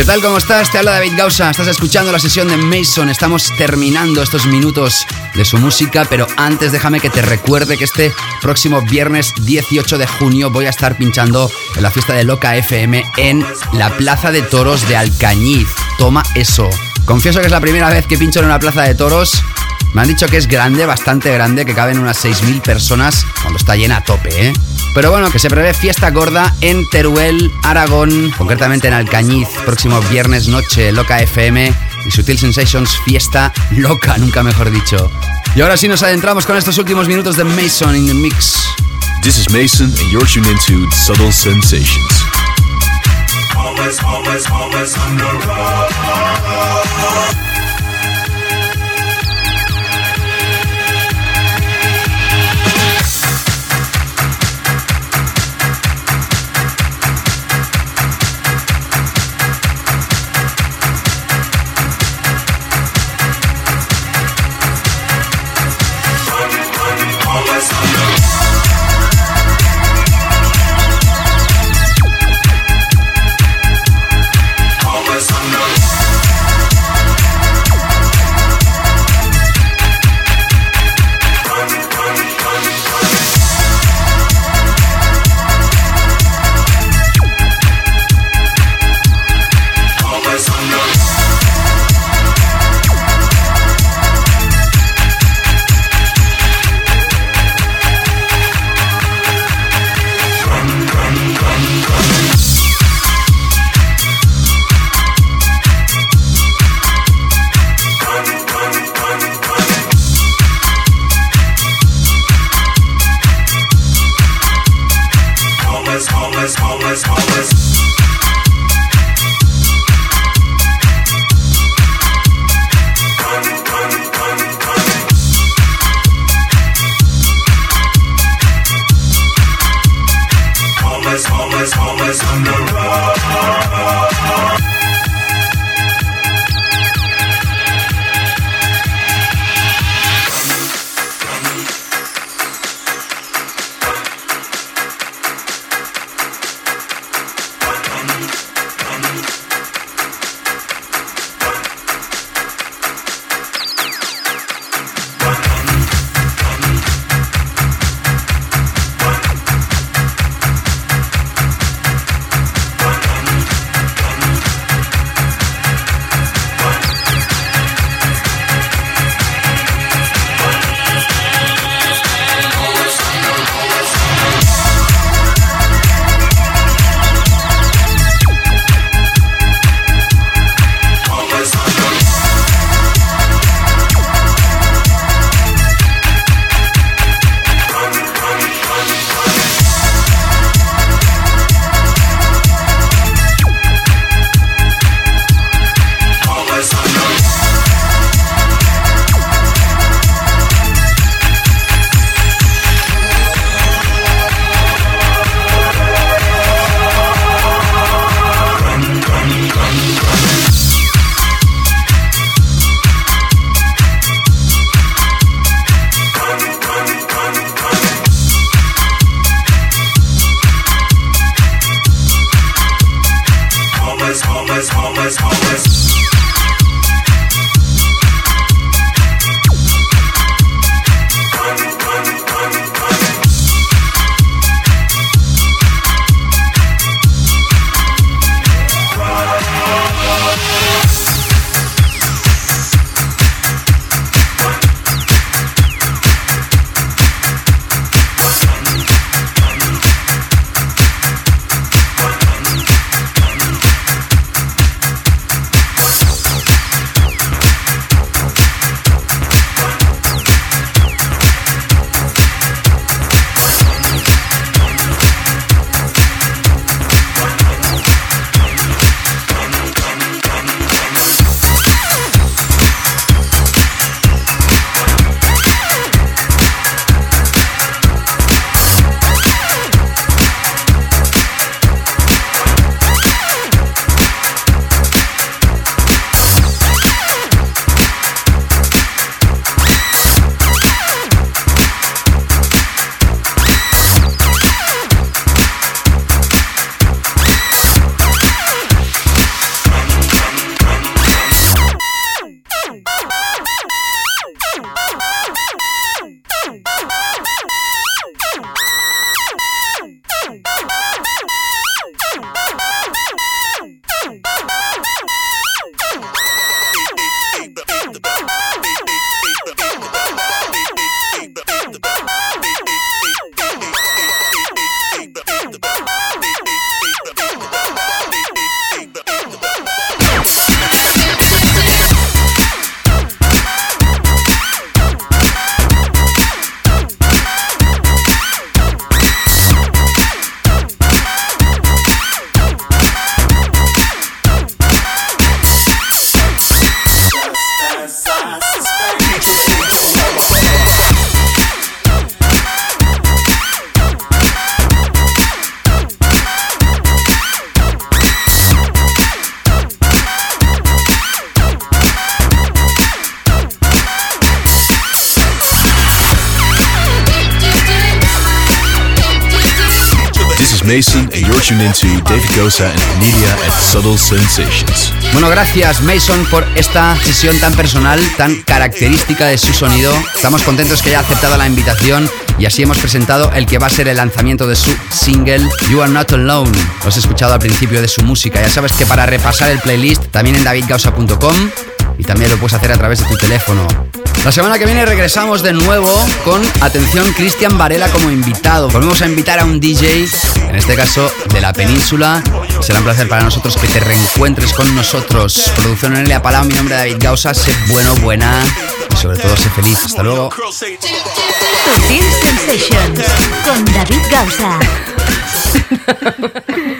¿Qué tal? ¿Cómo estás? Te habla David Gausa. Estás escuchando la sesión de Mason. Estamos terminando estos minutos de su música, pero antes déjame que te recuerde que este próximo viernes 18 de junio voy a estar pinchando en la fiesta de Loca FM en la Plaza de Toros de Alcañiz. Toma eso. Confieso que es la primera vez que pincho en una plaza de toros. Me han dicho que es grande, bastante grande, que caben unas 6.000 personas cuando está llena a tope, ¿eh? Pero bueno, que se prevé fiesta gorda en Teruel, Aragón, concretamente en Alcañiz, próximo viernes noche, Loca FM y Sutil Sensations Fiesta Loca, nunca mejor dicho. Y ahora sí nos adentramos con estos últimos minutos de Mason in the Mix. This is Mason, and you're tuned into Subtle Sensations. Always, always, always Always, always, Gosa and at Subtle Sensations. Bueno, gracias Mason por esta sesión tan personal, tan característica de su sonido. Estamos contentos que haya aceptado la invitación y así hemos presentado el que va a ser el lanzamiento de su single You Are Not Alone. Lo has escuchado al principio de su música. Ya sabes que para repasar el playlist también en davidgausa.com y también lo puedes hacer a través de tu teléfono. La semana que viene regresamos de nuevo con, atención, Cristian Varela como invitado. Volvemos a invitar a un DJ, en este caso de la península. Será un placer para nosotros que te reencuentres con nosotros. Producción en Elia Palau, mi nombre es David Gausa. Sé bueno, buena y sobre todo sé feliz. Hasta luego. Sensations con David Gausa. *laughs*